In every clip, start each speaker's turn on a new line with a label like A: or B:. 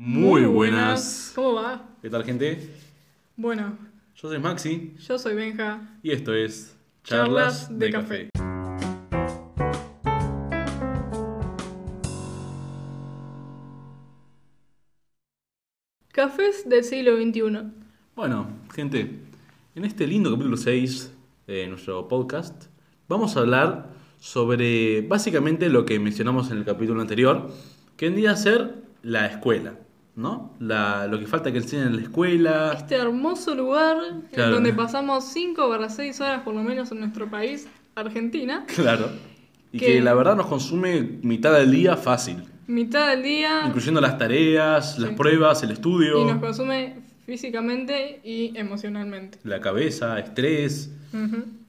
A: Muy buenas.
B: ¿Cómo va?
A: ¿Qué tal, gente?
B: Bueno,
A: Yo soy Maxi
B: yo soy Benja.
A: y esto es
B: Charlas
A: Charlas,
B: de
A: de,
B: Café.
A: café.
B: Cafés del siglo XXI.
A: Bueno, gente, en este lindo capítulo 6 de nuestro podcast vamos a hablar sobre básicamente lo que mencionamos en el capítulo anterior, que vendría a ser la escuela, ¿no? La, lo que falta que enseñen en la escuela.
B: Este hermoso lugar
A: Claro.
B: en donde pasamos 5 barra 6 horas por lo menos en nuestro país, Argentina.
A: Claro. Y
B: Que-
A: que la verdad nos consume mitad del día fácil,
B: Mitad del día
A: incluyendo las tareas, las pruebas, el estudio.
B: y nos consume físicamente y emocionalmente.
A: la cabeza, estrés.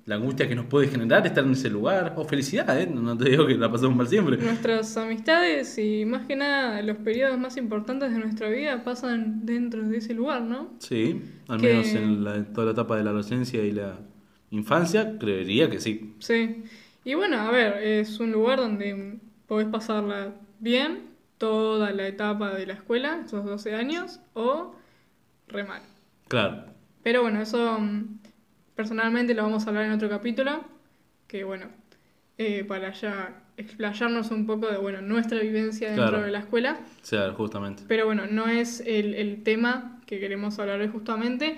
A: La angustia que nos puede generar estar en ese lugar, o felicidad, ¿eh? no te digo que la pasamos mal siempre.
B: Nuestras amistades y más que nada los periodos más importantes de nuestra vida pasan dentro de ese lugar, ¿no?
A: Sí, al
B: Que-
A: menos en, la- en toda la etapa de la adolescencia y la infancia, creería que sí.
B: Sí. Y bueno, a ver, es un lugar donde podés pasarla bien toda la etapa de la escuela, esos 12 años, o re mal.
A: Claro,
B: Pero bueno, eso mm, personalmente lo vamos a hablar en otro capítulo, que bueno, eh, para ya explayarnos un poco de, bueno, nuestra vivencia dentro
A: Claro.
B: de la escuela.
A: sea, justamente.
B: Pero bueno, no es el, el tema que queremos hablar hoy justamente.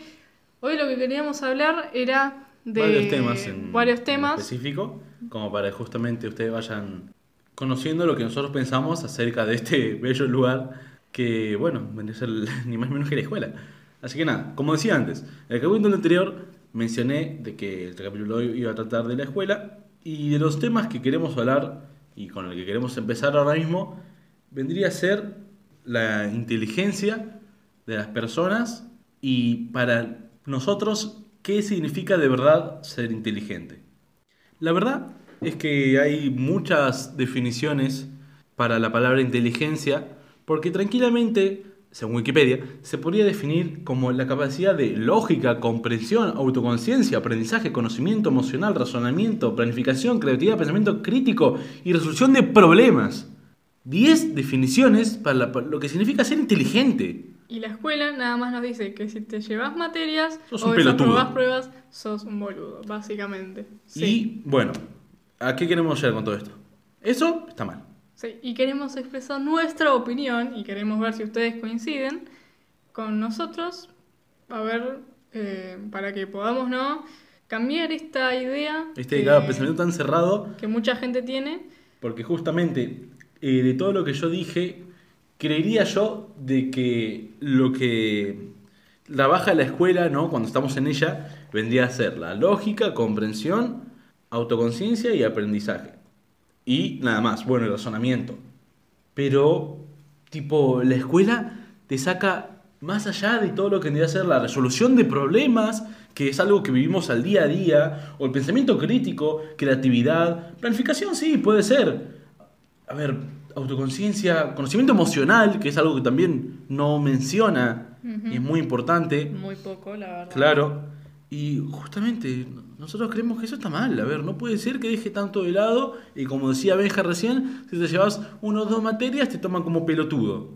B: Hoy lo que queríamos hablar era de
A: varios temas en,
B: varios
A: en
B: temas.
A: específico, como para justamente ustedes vayan conociendo lo que nosotros pensamos acerca de este bello lugar que, bueno, vendría a ser ni más ni menos que la escuela. Así que nada, como decía antes, en el capítulo anterior mencioné de que el capítulo iba a tratar de la escuela y de los temas que queremos hablar y con el que queremos empezar ahora mismo vendría a ser la inteligencia de las personas y para nosotros qué significa de verdad ser inteligente. La verdad es que hay muchas definiciones para la palabra inteligencia porque tranquilamente, según Wikipedia, se podría definir como la capacidad de lógica, comprensión, autoconciencia, aprendizaje, conocimiento emocional, razonamiento, planificación, creatividad, pensamiento crítico y resolución de problemas. 10 definiciones para, la- para lo que significa ser inteligente.
B: Y la escuela nada más nos dice que si te llevas materias
A: Sos
B: o desaprobás pruebas, sos un boludo, básicamente. Sí.
A: Y bueno, ¿a qué queremos llegar con todo esto? Eso está mal.
B: Sí, Y queremos expresar nuestra opinión y queremos ver si ustedes coinciden con nosotros, a ver, eh, para que podamos, ¿no? Cambiar esta idea
A: Este
B: que,
A: claro, pensamiento tan cerrado
B: que mucha gente tiene.
A: Porque justamente eh, de todo lo que yo dije, creería yo de que lo que trabaja la escuela, ¿no? Cuando estamos en ella, vendría a ser la lógica, comprensión, autoconciencia y aprendizaje. Y nada más, bueno, el razonamiento. Pero, tipo, la escuela te saca más allá de todo lo que tendría que ser la resolución de problemas, que es algo que vivimos al día a día, o el pensamiento crítico, creatividad, planificación, sí, puede ser. A ver, autoconciencia, conocimiento emocional, que es algo que también no menciona y es muy importante.
B: Muy poco, la verdad.
A: Claro. Y justamente nosotros creemos que eso está mal. A ver, no puede ser que deje tanto de lado y como decía Benja recién, si te llevas uno o dos materias te toman como pelotudo.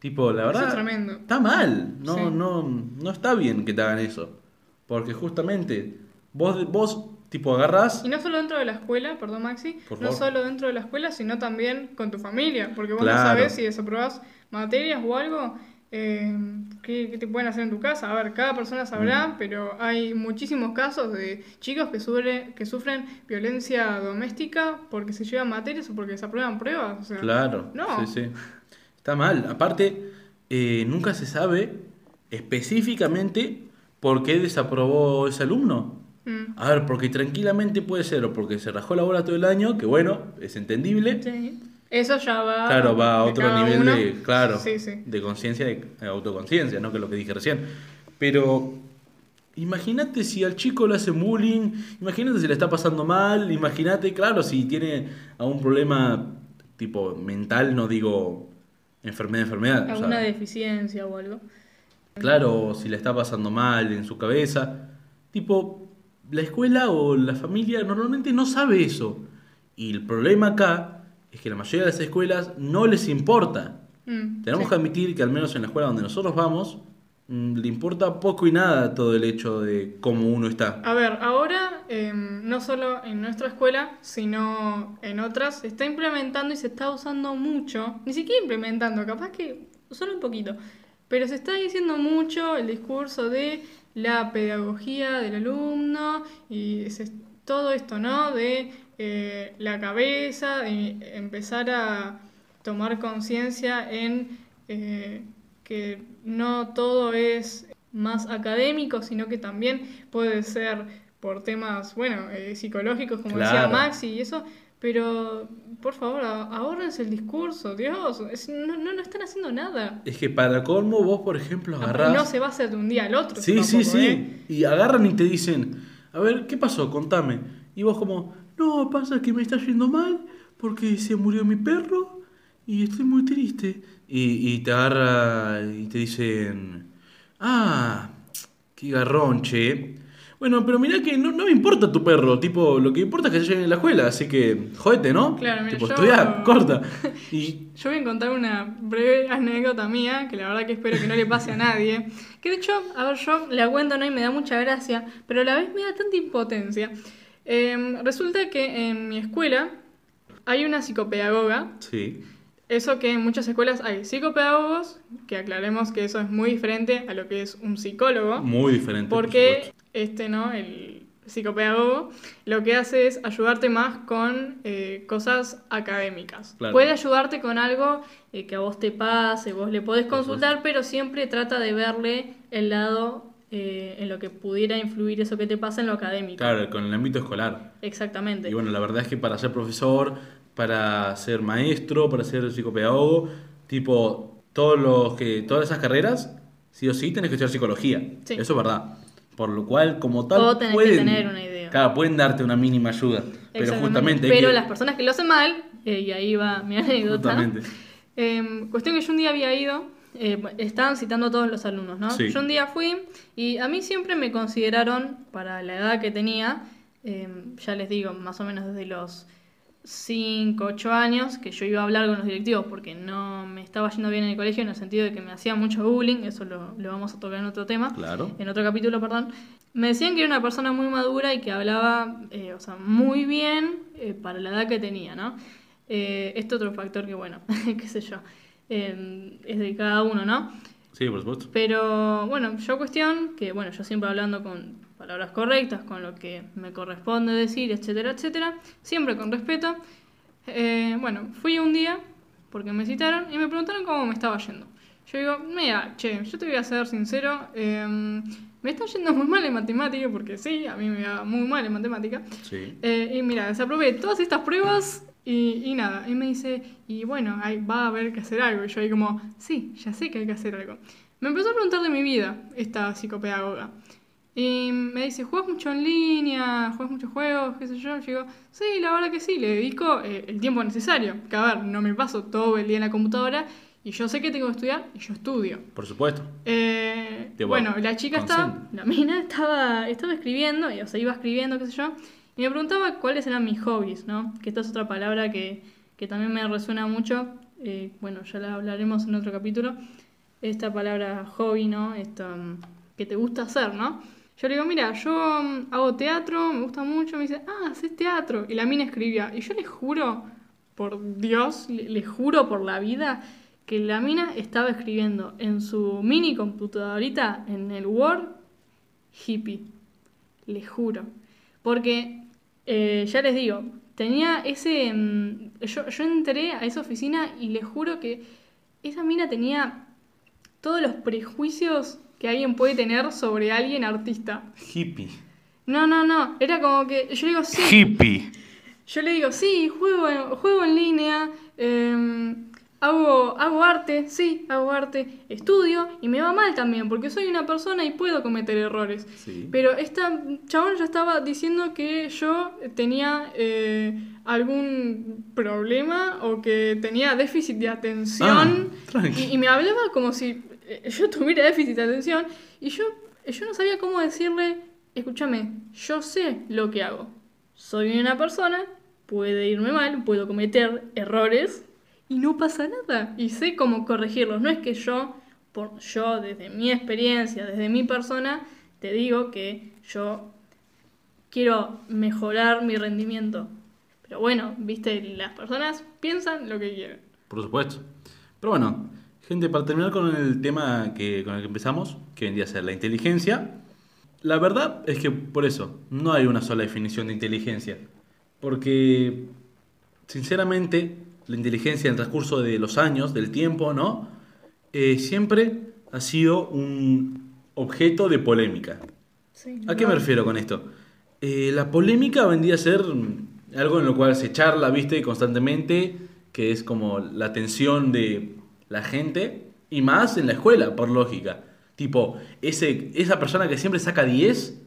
A: Tipo, la
B: Eso
A: verdad,
B: es tremendo.
A: está mal. No,
B: Sí.
A: no, no está bien que te hagan eso. Porque justamente vos, vos tipo, agarrás...
B: Y no solo dentro de la escuela, perdón Maxi,
A: Por
B: no
A: favor.
B: solo dentro de la escuela, sino también con tu familia, porque vos
A: Claro.
B: no sabés si desaprobás materias o algo, eh, ¿qué, qué te pueden hacer en tu casa. A ver, cada persona sabrá,
A: Mm.
B: pero hay muchísimos casos de chicos que, sufre- que sufren violencia doméstica porque se llevan materias o porque desaprueban pruebas. O sea,
A: Claro,
B: No.
A: sí, sí. Está mal. Aparte, eh, nunca se sabe específicamente por qué desaprobó ese alumno.
B: mm,
A: A ver, porque tranquilamente puede ser o porque se rajó la bola todo el año, que bueno, es entendible.
B: sí. Eso ya va.
A: Claro, va a otro nivel
B: uno.
A: de, claro,
B: Sí, sí.
A: de conciencia, de de autoconciencia, ¿no? Que es lo que dije recién. Pero imagínate si al chico le hacen bullying, imagínate si le está pasando mal, imagínate, claro, si tiene algún problema tipo mental, no digo enfermedad, enfermedad. o sea,
B: Alguna deficiencia o algo.
A: Claro, si le está pasando mal en su cabeza. Tipo, la escuela o la familia normalmente no sabe eso. Y el problema acá es que la mayoría de las escuelas no les importa.
B: Mm,
A: Tenemos
B: sí.
A: que admitir que al menos en la escuela donde nosotros vamos, mm, le importa poco y nada todo el hecho de cómo uno está.
B: A ver, ahora eh, no solo en nuestra escuela, sino en otras, se está implementando y se está usando mucho, ni siquiera implementando, capaz que solo un poquito, pero se está diciendo mucho el discurso de la pedagogía del alumno y se- todo esto, ¿no? De eh, la cabeza, de empezar a tomar conciencia en eh, que no todo es más académico, sino que también puede ser por temas, bueno, eh, psicológicos, como decía. Maxi y eso, pero por favor, a- ahórrense el discurso, Dios, es- no, no, no están haciendo nada.
A: Es que para colmo vos, por ejemplo,
B: Y
A: agarrás...
B: no se va a hacer de un día al otro.
A: Sí, sí, sí.
B: ¿eh?
A: Y agarran y te dicen, a ver, ¿qué pasó? Contame. Y vos como, no, pasa que me está yendo mal porque se murió mi perro y estoy muy triste. Y, y te agarra y te dicen, ah, qué garrón, che. Bueno, pero mirá que no, no me importa tu perro, tipo, lo que importa es que se llegue en la escuela, así que jodete, ¿no?
B: Claro, mira,
A: tipo,
B: yo-
A: corta. Y
B: Yo voy a contar una breve anécdota mía, que la verdad que espero que no le pase a nadie. Que de hecho, a ver, yo la cuento ¿no? y me da mucha gracia, pero a la vez me da tanta impotencia. Eh, resulta que en mi escuela hay una psicopedagoga.
A: sí,
B: Eso que en muchas escuelas hay psicopedagogos, que aclaremos que eso es muy diferente a lo que es un psicólogo.
A: muy diferente. por
B: Porque. Este, ¿no? El psicopedagogo lo que hace es ayudarte más con eh, cosas académicas.
A: Claro.
B: Puede ayudarte con algo eh, que a vos te pase, vos le podés consultar, pero siempre trata de verle el lado eh, en lo que pudiera influir eso que te pasa en lo académico.
A: Claro, con el ámbito escolar.
B: Exactamente.
A: Y bueno, la verdad es que para ser profesor, para ser maestro, para ser psicopedagogo, tipo, todos los que, todas esas carreras, sí o sí tenés que estudiar psicología.
B: Sí.
A: Eso es verdad. Por lo cual, como tal,
B: O tenés que
A: pueden,
B: tener una idea.
A: Claro, pueden darte una mínima ayuda. Pero justamente
B: Pero
A: que-
B: las personas que lo hacen mal, eh, y ahí va mi anécdota. Eh, cuestión que yo un día había ido, eh, estaban citando a todos los alumnos, ¿no?
A: Sí.
B: Yo un día fui y a mí siempre me consideraron, para la edad que tenía, eh, ya les digo, más o menos desde los 5, 8 años, que yo iba a hablar con los directivos porque no me estaba yendo bien en el colegio en el sentido de que me hacía mucho bullying, eso lo, lo vamos a tocar en otro tema
A: Claro.
B: en otro capítulo, perdón, me decían que era una persona muy madura y que hablaba, eh, o sea, muy bien eh, para la edad que tenía, ¿no? Eh, este otro factor que, bueno, qué sé yo, eh, es de cada uno, ¿no?
A: Sí, por supuesto.
B: Pero, bueno, yo cuestión que, bueno, yo siempre hablando con palabras correctas, con lo que me corresponde decir, etcétera, etcétera, siempre con respeto. Eh, bueno, fui un día porque me citaron y me preguntaron cómo me estaba yendo. Yo digo, mira, che, yo te voy a ser sincero, eh, me está yendo muy mal en matemática, porque sí, a mí me va muy mal en matemática.
A: Sí.
B: Eh, y mira, desaprobé todas estas pruebas y, y nada. Y me dice, y bueno, va a haber que hacer algo. Y yo ahí como, sí, ya sé que hay que hacer algo. Me empezó a preguntar de mi vida esta psicopedagoga. Y me dice, ¿juegas mucho en línea? ¿Juegas muchos juegos? ¿Qué sé yo? Yo digo, sí, la verdad que sí, le dedico eh, el tiempo necesario. Que a ver, no me paso todo el día en la computadora y yo sé que tengo que estudiar y yo estudio.
A: Por supuesto.
B: Eh, bueno, la chica estaba, la mina estaba, estaba escribiendo, y, o sea, iba escribiendo, qué sé yo, y me preguntaba cuáles eran mis hobbies, ¿no? Que esta es otra palabra que, que también me resuena mucho, eh, bueno, ya la hablaremos en otro capítulo, esta palabra hobby, ¿no? Esto mm, que te gusta hacer, ¿no? Yo le digo, mira, yo mm, hago teatro, me gusta mucho, me dice, ah, haces teatro, y la mina escribía, y yo le juro, por Dios, le, juro por la vida, que la mina estaba escribiendo en su mini computadorita en el Word hippie. Le juro. Porque, eh, ya les digo, tenía ese... mm, yo, yo entré a esa oficina y les juro que esa mina tenía todos los prejuicios que alguien puede tener sobre alguien artista.
A: Hippie.
B: No, no, no. Era como que yo le digo, sí,
A: Hippie.
B: yo le digo, sí, juego en, juego en línea, eh, hago, hago arte, sí, hago arte, estudio y me va mal también porque soy una persona y puedo cometer errores.
A: Sí.
B: Pero esta chabón ya estaba diciendo que yo tenía eh, algún problema o que tenía déficit de atención
A: Ah,
B: y, y me hablaba como si yo tuviera déficit de atención y yo, yo no sabía cómo decirle, escúchame, yo sé lo que hago. Soy una persona, puede irme mal, puedo cometer errores y no pasa nada. Y sé cómo corregirlos. No es que yo, por, yo desde mi experiencia, desde mi persona, te digo que yo quiero mejorar mi rendimiento. Pero bueno, viste, las personas piensan lo que quieren.
A: Por supuesto. Pero bueno, gente, para terminar con el tema que, con el que empezamos, que vendría a ser la inteligencia, la verdad es que por eso no hay una sola definición de inteligencia. Porque, sinceramente, la inteligencia en el transcurso de los años, del tiempo, ¿no? Eh, siempre ha sido un objeto de polémica.
B: Sí,
A: ¿A qué me
B: no-
A: refiero con esto? Eh, la polémica vendría a ser algo en lo cual se charla, viste, constantemente, que es como la atención de la gente, y más en la escuela, por lógica. Tipo, ese, esa persona que siempre saca 10,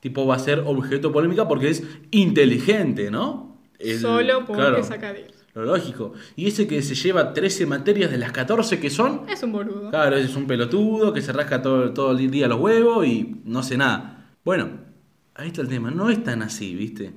A: tipo, va a ser objeto de polémica porque es inteligente, ¿no? El-
B: Solo porque
A: claro,
B: saca 10.
A: Lo lógico. Y ese que se lleva 13 materias de las 14 que son,
B: Es un boludo.
A: Claro, es un pelotudo que se rasca todo, todo el día los huevos y no sé nada. Bueno, ahí está el tema. No es tan así, ¿viste?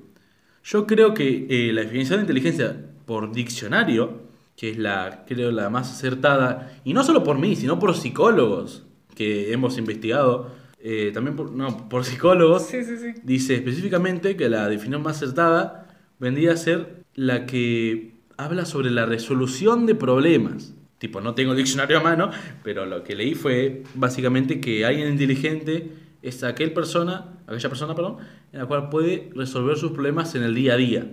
A: Yo creo que eh, la definición de inteligencia por diccionario, que es la, creo, la más acertada, y no solo por mí, sino por psicólogos que hemos investigado, eh, también por, no, por psicólogos,
B: Sí, sí, sí.
A: dice específicamente que la definición más acertada vendría a ser la que habla sobre la resolución de problemas. Tipo, no tengo el diccionario a mano, pero lo que leí fue básicamente que alguien inteligente es aquel persona, aquella persona, perdón, en la cual puede resolver sus problemas en el día a día,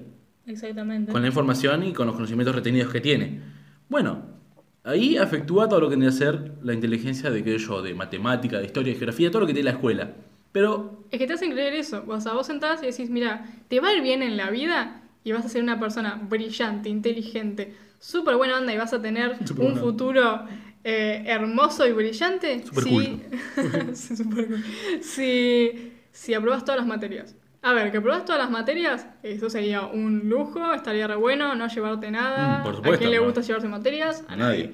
B: Exactamente.
A: con la información y con los conocimientos retenidos que tiene. Bueno, ahí afectúa todo lo que tiene que ser la inteligencia de que yo, de matemática, de historia, de geografía, todo lo que tiene la escuela. Pero
B: Es que te hacen creer eso. O sea, vos sentás y decís, mira, te va a ir bien en la vida y vas a ser una persona brillante, inteligente, súper buena onda y vas a tener un
A: buena
B: futuro eh, hermoso y brillante.
A: Súper
B: si... Sí, súper cool. si, si aprobas todas las materias. A ver, que aprobas todas las materias, eso sería un lujo, estaría re bueno, no llevarte nada.
A: Mm, por
B: ¿A
A: supuesto,
B: quién le
A: no.
B: gusta llevarse materias?
A: A nadie.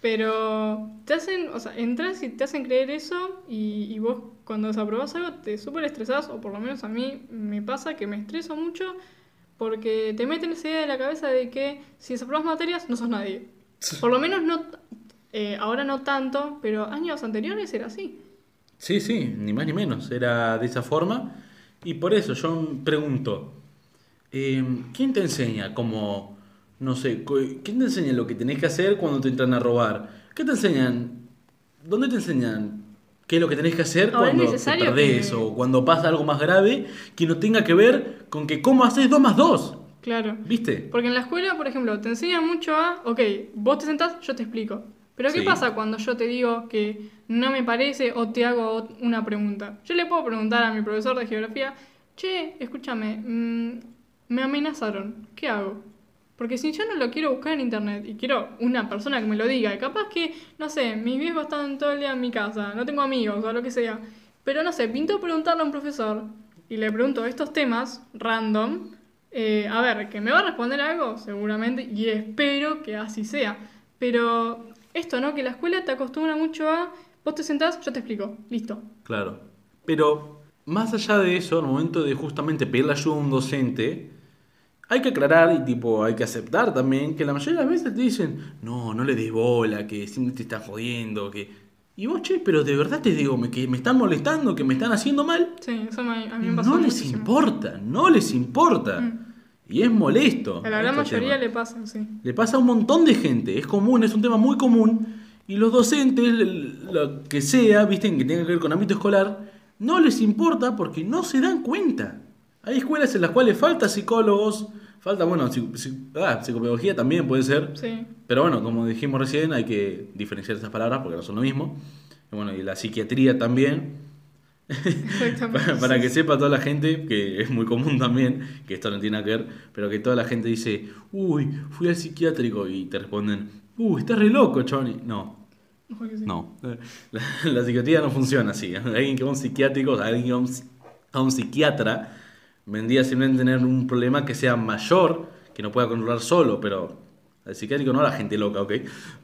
B: Pero te hacen, o sea, entras y te hacen creer eso y, y vos cuando desaprobás algo te súper estresás, o por lo menos a mí me pasa que me estreso mucho porque te meten esa idea de la cabeza de que si desaprobas materias no sos nadie. Por lo menos no, eh, ahora no tanto, pero años anteriores era así.
A: Sí, sí, ni más ni menos. Era de esa forma. Y por eso yo pregunto, eh, ¿quién te enseña como, no sé, quién te enseña lo que tenés que hacer cuando te entran a robar? ¿Qué te enseñan? ¿Dónde te enseñan qué es lo que tenés que hacer
B: es
A: cuando te perdés
B: que-
A: o cuando pasa algo más grave que no tenga que ver con que cómo haces 2 más 2?
B: Claro.
A: ¿Viste?
B: Porque en la escuela, por ejemplo, te enseñan mucho a, ok, vos te sentás, yo te explico. Pero ¿qué
A: Sí.
B: pasa cuando yo te digo que no me parece o te hago una pregunta? Yo le puedo preguntar a mi profesor de geografía, che, escúchame, mm, me amenazaron, ¿qué hago? Porque si yo no lo quiero buscar en internet y quiero una persona que me lo diga, y capaz que, no sé, mis viejos están todo el día en mi casa, no tengo amigos o lo que sea, pero no sé, pinto preguntarle a un profesor y le pregunto estos temas random, eh, a ver, que me va a responder algo, seguramente, y espero que así sea. Pero esto, ¿no? Que la escuela te acostumbra mucho a, vos te sentás, yo te explico, listo.
A: Claro. Pero más allá de eso, al momento de justamente pedirle ayuda a un docente, hay que aclarar y tipo, hay que aceptar también que la mayoría de las veces te dicen, no, no le des bola, que siempre te están jodiendo, que... Y vos, che, pero de verdad te digo, me- que me están molestando, que me están haciendo mal.
B: Sí, eso me- a mí me pasó
A: No les
B: muchísimo.
A: importa, no les importa.
B: Mm.
A: Y es molesto.
B: A la gran
A: este
B: mayoría
A: tema.
B: le pasa, sí.
A: Le pasa a un montón de gente, es común, es un tema muy común. Y los docentes, lo que sea, visten, que tenga que ver con ámbito escolar, no les importa porque no se dan cuenta. Hay escuelas en las cuales falta psicólogos, falta, bueno, ah, psicopedagogía también puede ser.
B: Sí.
A: Pero bueno, como dijimos recién, hay que diferenciar esas palabras porque no son lo mismo. Y bueno, y la psiquiatría también. Para, para que sepa toda la gente, que es muy común también, que esto no tiene nada que ver, pero que toda la gente dice, uy, fui al psiquiátrico y te responden, uy, estás re loco, Choni. No,
B: sí.
A: no. La, la psiquiatría no funciona así. Alguien que va a un psiquiátrico, o sea, alguien que va a un, psi- a un psiquiatra, vendría simplemente tener un problema que sea mayor, que no pueda controlar solo, pero al psiquiátrico no a la gente loca, ¿ok?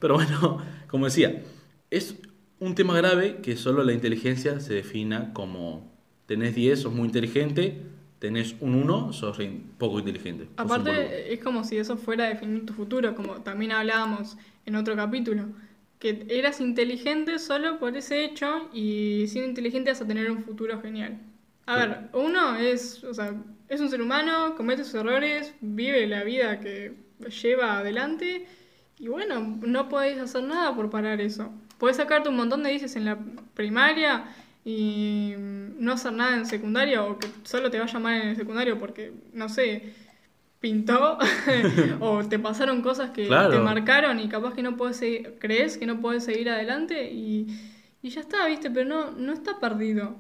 A: Pero bueno, como decía, es un tema grave que solo la inteligencia se defina como tenés 10, sos muy inteligente, tenés un 1, sos poco inteligente.
B: Aparte, es como si eso fuera definir tu futuro, como también hablábamos en otro capítulo, que eras inteligente solo por ese hecho y siendo inteligente vas a tener un futuro genial. A
A: Sí.
B: ver, uno es, o sea, es un ser humano, comete sus errores, vive la vida que lleva adelante y bueno, no podés hacer nada por parar eso. Podés sacarte un montón de dices en la primaria y no hacer nada en secundaria o que solo te vaya mal en el secundario porque, no sé, pintó o te pasaron cosas que
A: Claro.
B: te marcaron y capaz que no puedes seguir, crees que no puedes seguir adelante y, y ya está, ¿viste? Pero no, no está perdido.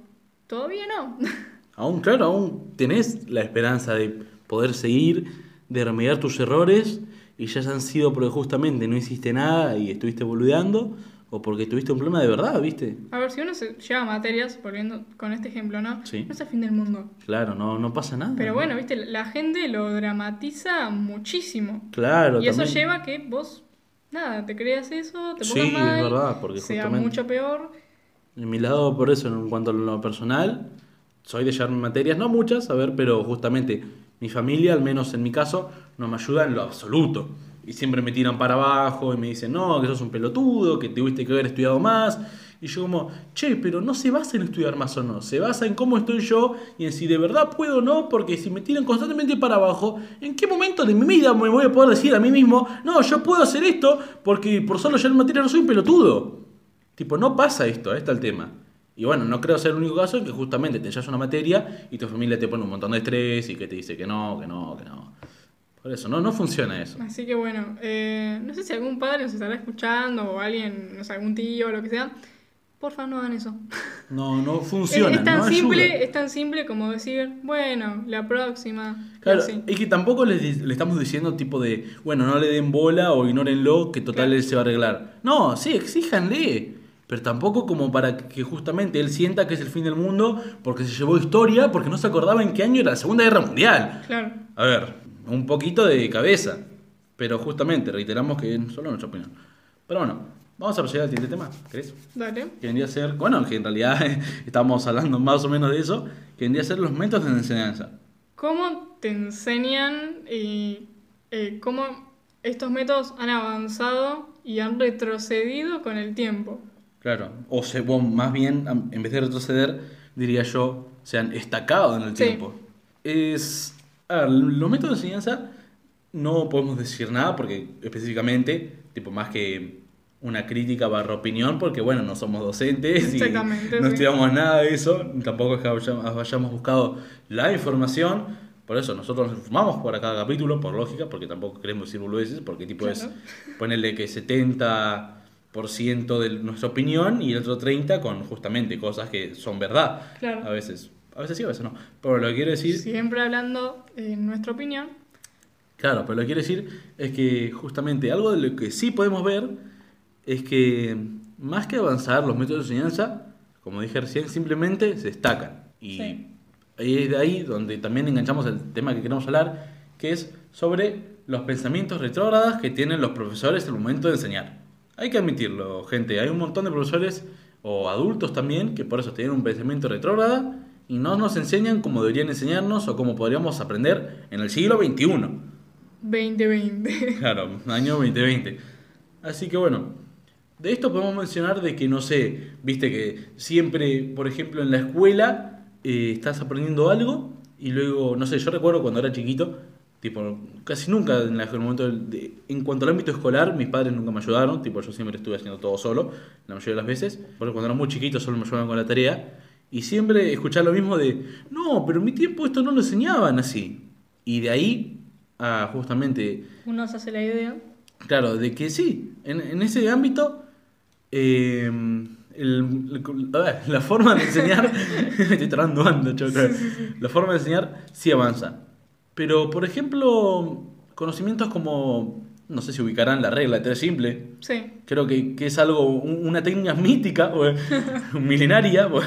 B: Todavía no.
A: Aún, claro, aún tenés la esperanza de poder seguir, de remediar tus errores, y ya han sido porque justamente no hiciste nada y estuviste boludeando, o porque tuviste un problema de verdad, ¿viste?
B: A ver, si uno se lleva materias, volviendo con este ejemplo, ¿no?
A: Sí.
B: No es el fin del mundo.
A: Claro, no, no pasa nada.
B: Pero
A: ¿no?
B: bueno, viste, la gente lo dramatiza muchísimo.
A: Claro,
B: y eso lleva a que vos, nada, te creas eso, te
A: Sí,
B: pongas mal,
A: es verdad, porque
B: sea
A: justamente-
B: mucho peor.
A: En mi lado, por eso, en cuanto a lo personal, soy de llevar materias, no muchas, a ver, pero justamente mi familia, al menos en mi caso, no me ayuda en lo absoluto. Y siempre me tiran para abajo y me dicen, no, que sos un pelotudo, que tuviste que haber estudiado más. Y yo como, che, pero no se basa en estudiar más o no, se basa en cómo estoy yo y en si de verdad puedo o no, porque si me tiran constantemente para abajo, ¿en qué momento de mi vida me voy a poder decir a mí mismo, no, yo puedo hacer esto porque por solo llevar materias no soy un pelotudo? Tipo, no pasa esto, ahí está el tema. Y bueno, no creo ser el único caso en que justamente te llevas una materia y tu familia te pone un montón de estrés y que te dice que no, que no, que no. Por eso, no, no funciona eso.
B: Así que bueno, eh, no sé si algún padre nos estará escuchando o alguien, no sé, algún tío o lo que sea. Porfa, no hagan eso.
A: No, no funciona.
B: es tan
A: no
B: simple,
A: ayuda.
B: es tan simple como decir, bueno, la próxima.
A: Claro,
B: así.
A: es que tampoco le, le estamos diciendo tipo de, bueno, no le den bola o ignórenlo, que total
B: Claro.
A: él se va a arreglar. No, sí, exíjanle. Pero tampoco como para que justamente él sienta que es el fin del mundo porque se llevó historia, porque no se acordaba en qué año era la Segunda Guerra Mundial.
B: Claro.
A: A ver, un poquito de cabeza. Pero justamente, reiteramos que es solo nuestra opinión. Pero bueno, vamos a proceder al siguiente tema, ¿crees?
B: Dale.
A: Que vendría a ser, bueno, que en realidad estamos hablando más o menos de eso, que vendría a ser los métodos de enseñanza.
B: ¿Cómo te enseñan y eh, cómo estos métodos han avanzado y han retrocedido con el tiempo?
A: Claro, o, se, o más bien, en vez de retroceder, diría yo, se han estacado en el
B: Sí.
A: tiempo. Es, a ver, los métodos de enseñanza no podemos decir nada porque específicamente, tipo más que una crítica barra opinión, porque bueno, no somos docentes y no
B: sí.
A: estudiamos nada de eso, tampoco es que hayamos buscado la información, por eso nosotros nos informamos por cada capítulo, por lógica, porque tampoco queremos decir boludeces, porque tipo
B: Claro.
A: es ponerle que 70% de nuestra opinión y el otro 30% con justamente cosas que son verdad.
B: Claro.
A: A veces, a veces sí, a veces no. Pero lo que quiero decir,
B: Siempre hablando en nuestra opinión.
A: claro, pero lo que quiero decir es que justamente algo de lo que sí podemos ver es que más que avanzar los métodos de enseñanza, como dije recién, simplemente se destacan. Y
B: Sí.
A: es de ahí donde también enganchamos el tema que queremos hablar, que es sobre los pensamientos retrógradas que tienen los profesores al momento de enseñar. Hay que admitirlo, gente, hay un montón de profesores o adultos también que por eso tienen un pensamiento retrógrada y no nos enseñan como deberían enseñarnos o como podríamos aprender en el siglo XXI.
B: 2020.
A: Claro, año 2020. Así que bueno, de esto podemos mencionar de que, no sé, viste que siempre, por ejemplo, en la escuela eh, estás aprendiendo algo y luego, no sé, yo recuerdo cuando era chiquito, tipo, casi nunca en, el momento de- en cuanto al ámbito escolar, mis padres nunca me ayudaron, tipo, yo siempre estuve haciendo todo solo, la mayoría de las veces, porque cuando era muy chiquito solo me ayudaban con la tarea. Y siempre escuchar lo mismo de, no, pero en mi tiempo esto no lo enseñaban así. Y de ahí a justamente
B: Uno se hace la idea.
A: Claro, de que sí, en, en ese ámbito, eh, el- el- a ver, la forma de enseñar, me estoy trabando ando, creo. la forma de enseñar sí avanza. Pero, por ejemplo, conocimientos como, no sé si ubicarán la regla de tres simple,
B: Sí.
A: creo que, que es algo, un- una técnica mítica, o, milenaria, o,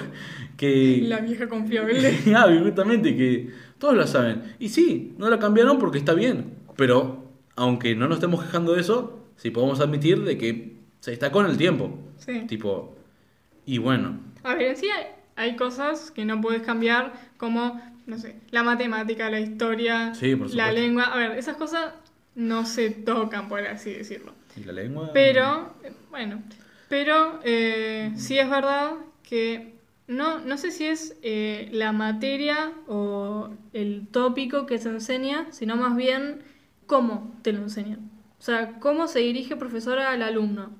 A: que...
B: La vieja confiable.
A: Ah, justamente, que todos la saben. Y sí, no la cambiaron porque está bien. Pero, aunque no nos estemos quejando de eso, sí podemos admitir de que se destacó en el tiempo.
B: Sí.
A: Tipo, y bueno,
B: A ver, sí hay, hay cosas que no puedes cambiar, como, no sé, la matemática, la historia,
A: Sí, por
B: la lengua. A ver, esas cosas no se tocan, por así decirlo.
A: ¿Y la lengua?
B: Pero, bueno, pero eh, sí es verdad que no, no sé si es eh, la materia o el tópico que se enseña, sino más bien cómo te lo enseñan. O sea, cómo se dirige profesora al alumno.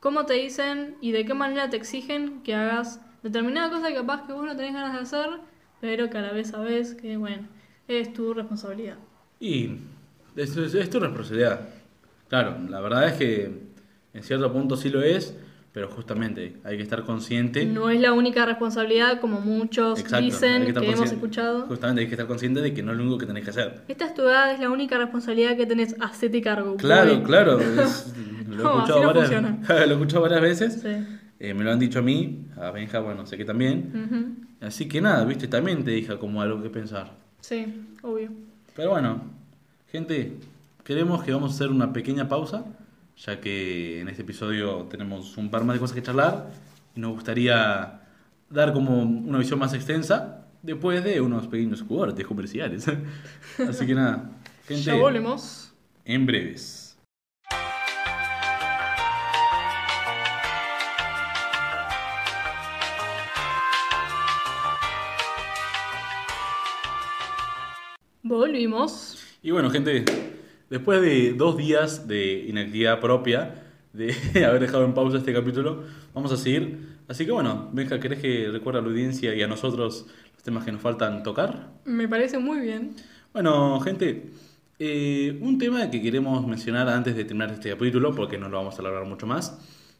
B: Cómo te dicen y de qué manera te exigen que hagas determinada cosa que capaz que vos no tenés ganas de hacer, pero que a la vez sabés que, bueno, es tu responsabilidad.
A: Y esto es, es tu responsabilidad. Claro, la verdad es que en cierto punto sí lo es, pero justamente hay que estar consciente.
B: No es la única responsabilidad, como muchos
A: Exacto,
B: dicen, que, hemos escuchado.
A: Justamente hay que estar consciente de que no es lo único que tenés que hacer.
B: Esta es tu edad, es la única responsabilidad que tenés. Hacete cargo.
A: Claro, claro. es- lo, he
B: No,
A: escuchado
B: no
A: varias, lo he escuchado varias veces.
B: Sí.
A: eh, me lo han dicho a mí, a Benja, bueno, sé que también. Así que nada, viste, también te deja como algo que pensar.
B: Sí, obvio.
A: Pero bueno, gente, queremos que vamos a hacer una pequeña pausa, ya que en este episodio tenemos un par más de cosas que charlar y nos gustaría dar como una visión más extensa después de unos pequeños cortes comerciales. Así que nada, gente,
B: Ya volvemos.
A: en breves.
B: Volvimos.
A: Y bueno, gente, después de dos días de inactividad propia, de haber dejado en pausa este capítulo, vamos a seguir. Así que bueno, Benja, ¿querés que recuerde a la audiencia y a nosotros los temas que nos faltan tocar?
B: Me parece muy bien.
A: Bueno, gente, eh, un tema que queremos mencionar antes de terminar este capítulo, porque no lo vamos a alargar mucho más,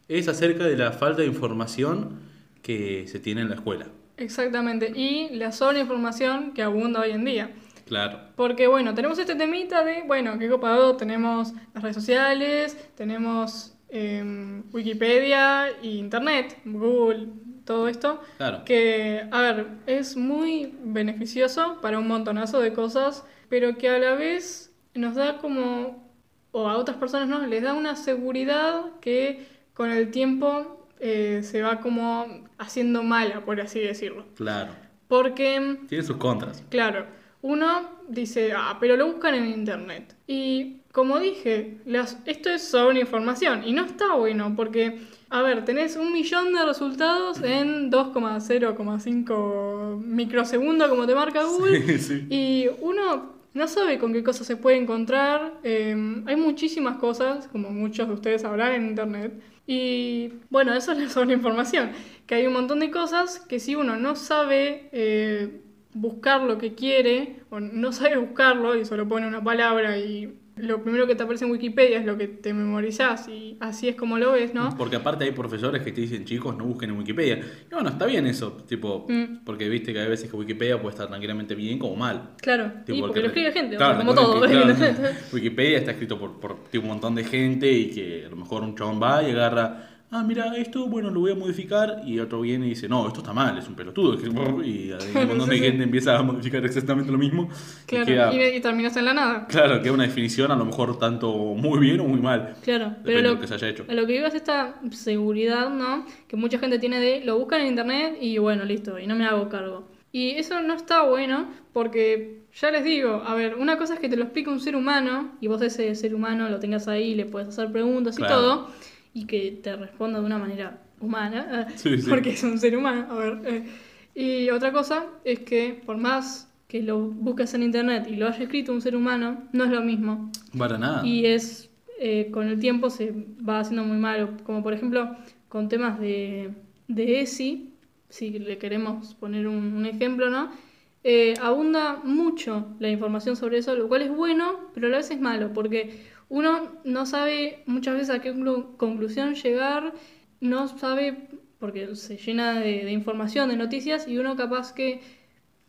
A: es acerca de la falta de información que se tiene en la escuela.
B: Exactamente. Y la sobreinformación que abunda hoy en día.
A: Claro,
B: Porque bueno, tenemos este temita de, bueno, qué copado, tenemos las redes sociales, tenemos em, Wikipedia e Internet, Google, todo esto.
A: claro.
B: Que, a ver, es muy beneficioso para un montonazo de cosas, pero que a la vez nos da como, o a otras personas no, les da una seguridad que con el tiempo eh, se va como haciendo mala, por así decirlo.
A: Claro.
B: Porque
A: Tiene sus contras.
B: Claro, uno dice, ah, pero lo buscan en internet. Y como dije, las, esto es sobre información y no está bueno porque, a ver, tenés un millón de resultados en 2,0,5 microsegundos como te marca Google
A: Sí, sí.
B: y uno no sabe con qué cosas se puede encontrar. eh, hay muchísimas cosas, como muchos de ustedes sabrán en internet. Y bueno, eso es la sobreinformación. Que hay un montón de cosas que si uno no sabe eh, buscar lo que quiere, o no sabe buscarlo y solo pone una palabra y lo primero que te aparece en Wikipedia es lo que te memorizás y así es como lo ves, ¿no?
A: Porque aparte hay profesores que te dicen, chicos, no busquen en Wikipedia. Y bueno, está bien eso, tipo,
B: Mm.
A: porque viste que hay veces que Wikipedia puede estar tranquilamente bien como mal.
B: Claro,
A: Tipo,
B: y porque lo escribe gente, o
A: claro,
B: sea, como todo.
A: claro, Wikipedia está escrito por, por tipo, un montón de gente y que a lo mejor un chabón va y agarra, ah, mira, esto, bueno, lo voy a modificar y otro viene y dice, no, esto está mal, es un pelotudo. Y hay un montón de gente empieza a modificar exactamente lo mismo. y
B: claro,
A: queda-
B: y, y terminas en la nada.
A: Claro, queda una definición a lo mejor tanto muy bien o muy mal.
B: Claro, pero
A: de
B: lo,
A: lo que se haya hecho.
B: a lo que iba es esta seguridad, ¿no? Que mucha gente tiene de lo buscan en internet y bueno, listo, y no me hago cargo. Y eso no está bueno porque, ya les digo, a ver, una cosa es que te lo explique un ser humano y vos ese ser humano lo tengas ahí, le puedes hacer preguntas y
A: Claro.
B: todo, y que te responda de una manera humana,
A: Sí, sí.
B: porque es un ser humano, a ver. eh. Y otra cosa es que por más que lo busques en internet y lo haya escrito un ser humano, no es lo mismo.
A: Para nada.
B: Y es, eh, con el tiempo se va haciendo muy malo, como por ejemplo con temas de, de ESI, si le queremos poner un, un ejemplo, ¿no? Eh, abunda mucho la información sobre eso, lo cual es bueno, pero a la vez es malo, porque uno no sabe muchas veces a qué conclu- conclusión llegar, no sabe, porque se llena de, de información, de noticias, y uno capaz que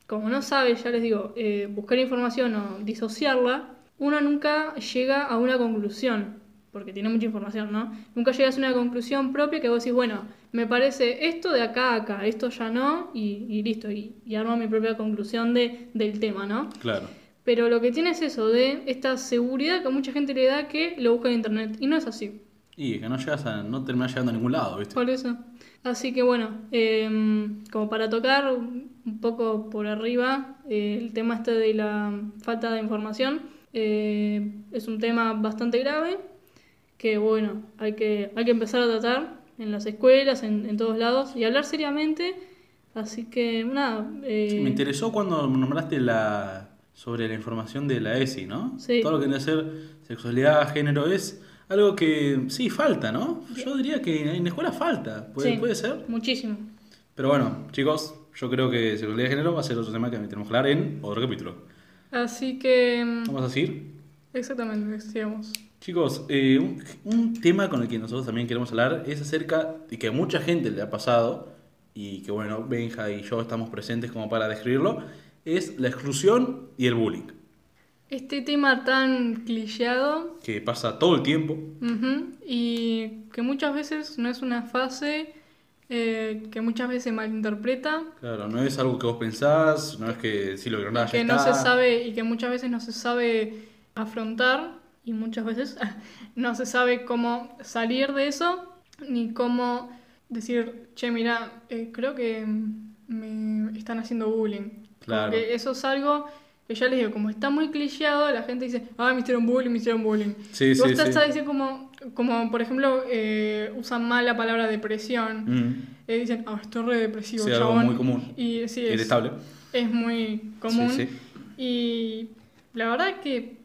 B: como no sabe, ya les digo, eh, buscar información o disociarla, uno nunca llega a una conclusión, porque tiene mucha información, ¿no? Nunca llegas a una conclusión propia que vos decís, bueno, me parece esto de acá a acá, esto ya no, y, y listo, y, y armo mi propia conclusión de, del tema, ¿no?
A: Claro.
B: Pero lo que tiene es eso, de esta seguridad que mucha gente le da que lo busca en internet, y no es así.
A: Y que no llegas a, no terminas llegando a ningún lado, ¿viste?
B: Por eso. Así que bueno, em, como para tocar un poco por arriba eh, el tema este de la falta de información, eh, es un tema bastante grave que bueno, hay que, hay que empezar a tratar en las escuelas, en, en todos lados y hablar seriamente. Así que nada. eh,
A: Sí, me interesó cuando nombraste la sobre la información de la ESI, ¿no?
B: Sí.
A: Todo lo que tiene que ser sexualidad, género, es algo que sí falta, ¿no? Yo diría que en la escuela falta, puede,
B: sí,
A: puede ser.
B: Muchísimo.
A: Pero bueno, chicos, yo creo que sexualidad y género va a ser otro tema que tenemos que hablar en otro capítulo.
B: Así que. em,
A: Vamos a seguir.
B: Exactamente, decíamos.
A: Chicos, eh, un, un tema con el que nosotros también queremos hablar es acerca de que a mucha gente le ha pasado y que bueno, Benja y yo estamos presentes como para describirlo, es la exclusión y el bullying,
B: Este tema tan clicheado
A: que pasa todo el tiempo.
B: ujú, y que muchas veces no es una fase eh, que muchas veces malinterpreta,
A: Claro, no es algo que vos pensás, no es que si lo ignorás ya
B: que no
A: está.
B: se sabe y que muchas veces no se sabe afrontar y muchas veces no se sabe cómo salir de eso ni cómo decir, che, mira, eh, creo que me están haciendo bullying.
A: Claro.
B: Como que eso es algo que ya les digo, como está muy clicheado, la gente dice, ah, me hicieron bullying, me hicieron bullying.
A: Sí,
B: y vos
A: sí,
B: estás
A: sí.
B: a decir como, como, por ejemplo, eh, usan mal la palabra depresión.
A: Mm,
B: Eh, dicen, ah, estoy re depresivo,
A: Sí, algo muy común.
B: Y sí, es, es muy común. Y la verdad que